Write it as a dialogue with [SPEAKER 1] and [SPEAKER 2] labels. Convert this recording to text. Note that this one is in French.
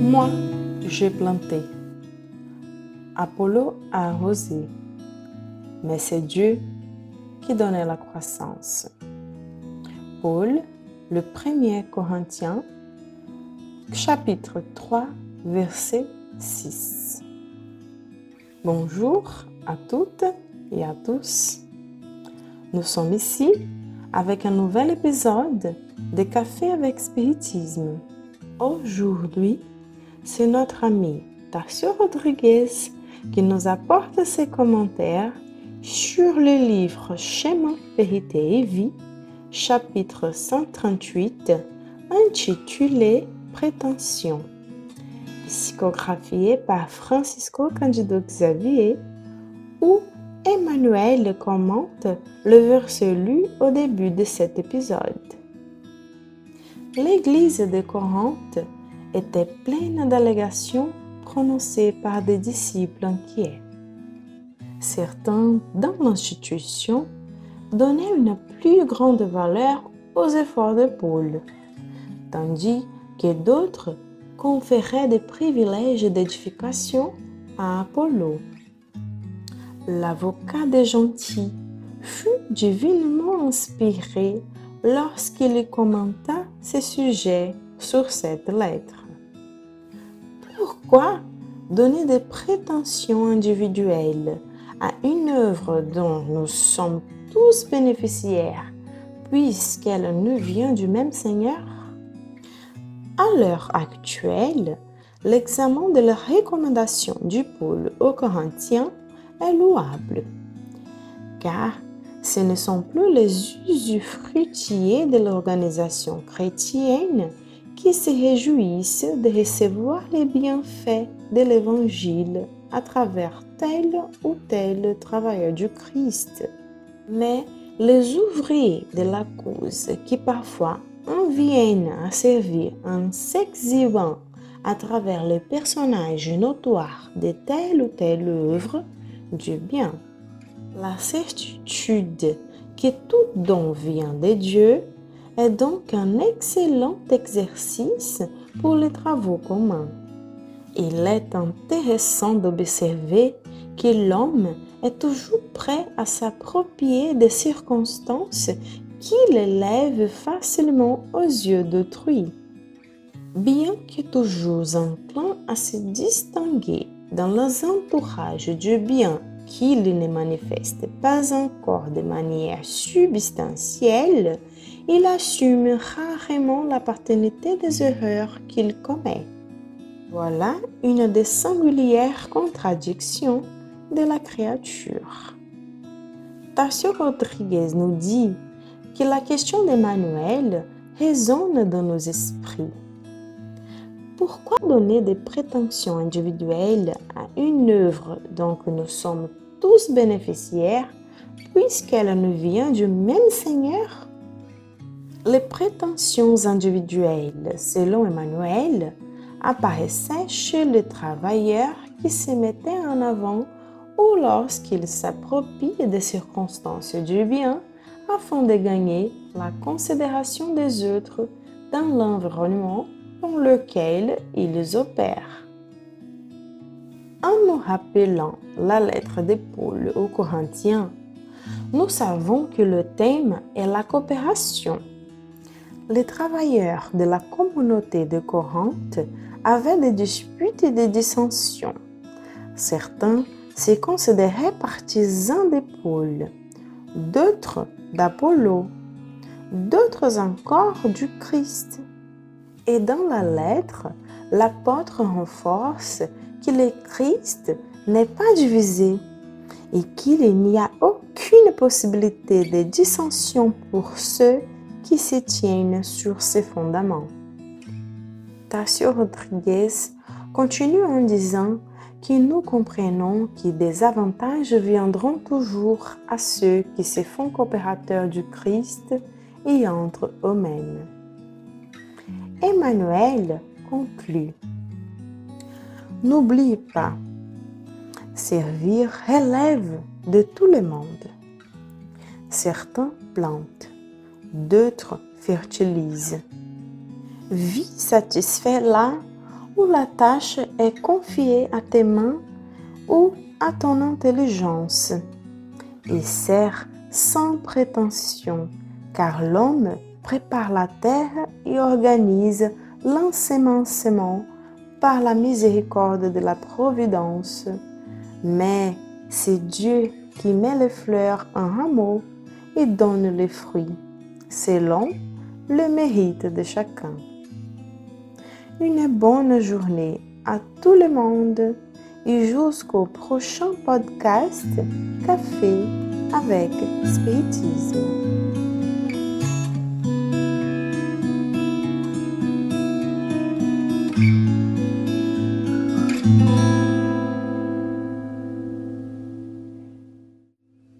[SPEAKER 1] Moi, j'ai planté. Apollo a arrosé. Mais c'est Dieu qui donnait la croissance. Paul, le premier Corinthien, chapitre 3, verset 6. Bonjour à toutes et à tous. Nous sommes ici avec un nouvel épisode de Café avec Spiritisme. Aujourd'hui, c'est notre ami Tassio Rodriguez qui nous apporte ses commentaires sur le livre Schéma, Vérité et Vie, chapitre 138, intitulé Prétention, psychographié par Francisco Candido Xavier, où Emmanuel commente le verset lu au début de cet épisode. L'église de Corinthe était pleine d'allégations prononcées par des disciples inquiets. Certains dans l'institution donnaient une plus grande valeur aux efforts de Paul, tandis que d'autres conféraient des privilèges d'édification à Apollo. L'avocat des gentils fut divinement inspiré lorsqu'il commenta ces sujets sur cette lettre. Pourquoi donner des prétentions individuelles à une œuvre dont nous sommes tous bénéficiaires puisqu'elle nous vient du même Seigneur? À l'heure actuelle, l'examen de la recommandation du Paul aux Corinthiens louable, car ce ne sont plus les usufruitiers de l'organisation chrétienne qui se réjouissent de recevoir les bienfaits de l'Évangile à travers tel ou tel travailleur du Christ, mais les ouvriers de la cause qui parfois en viennent à servir en s'exhibant à travers les personnages notoires de telle ou telle œuvre du bien. La certitude que tout don vient de Dieu est donc un excellent exercice pour les travaux communs. Il est intéressant d'observer que l'homme est toujours prêt à s'approprier des circonstances qui l'élèvent facilement aux yeux d'autrui. Bien que toujours enclin à se distinguer dans les entourages du bien qu'il ne manifeste pas encore de manière substantielle, il assume rarement la paternité des erreurs qu'il commet. Voilà une des singulières contradictions de la créature. Tarsio Rodriguez nous dit que la question d'Emmanuel résonne dans nos esprits. Pourquoi donner des prétentions individuelles à une œuvre dont nous sommes tous bénéficiaires puisqu'elle nous vient du même Seigneur? Les prétentions individuelles, selon Emmanuel, apparaissaient chez les travailleurs qui se mettaient en avant ou lorsqu'ils s'approprient des circonstances du bien afin de gagner la considération des autres dans l'environnement dans lequel ils opèrent. En nous rappelant la lettre de Paul aux Corinthiens, nous savons que le thème est la coopération. Les travailleurs de la communauté de Corinthe avaient des disputes et des dissensions. Certains se considéraient partisans de Paul, d'autres d'Apollo, d'autres encore du Christ. Et dans la lettre, l'apôtre renforce que le Christ n'est pas divisé et qu'il n'y a aucune possibilité de dissension pour ceux qui se tiennent sur ces fondements. Tassio Rodriguez continue en disant que nous comprenons que des avantages viendront toujours à ceux qui se font coopérateurs du Christ et entre eux-mêmes. Emmanuel conclut. N'oublie pas, servir relève de tout le monde. Certains plantent, d'autres fertilisent. Vis satisfait là où la tâche est confiée à tes mains ou à ton intelligence et sert sans prétention, car l'homme prépare la terre et organise l'ensemencement par la miséricorde de la Providence. Mais c'est Dieu qui met les fleurs en rameaux et donne les fruits, selon le mérite de chacun. Une bonne journée à tout le monde et jusqu'au prochain podcast Café avec Spiritisme.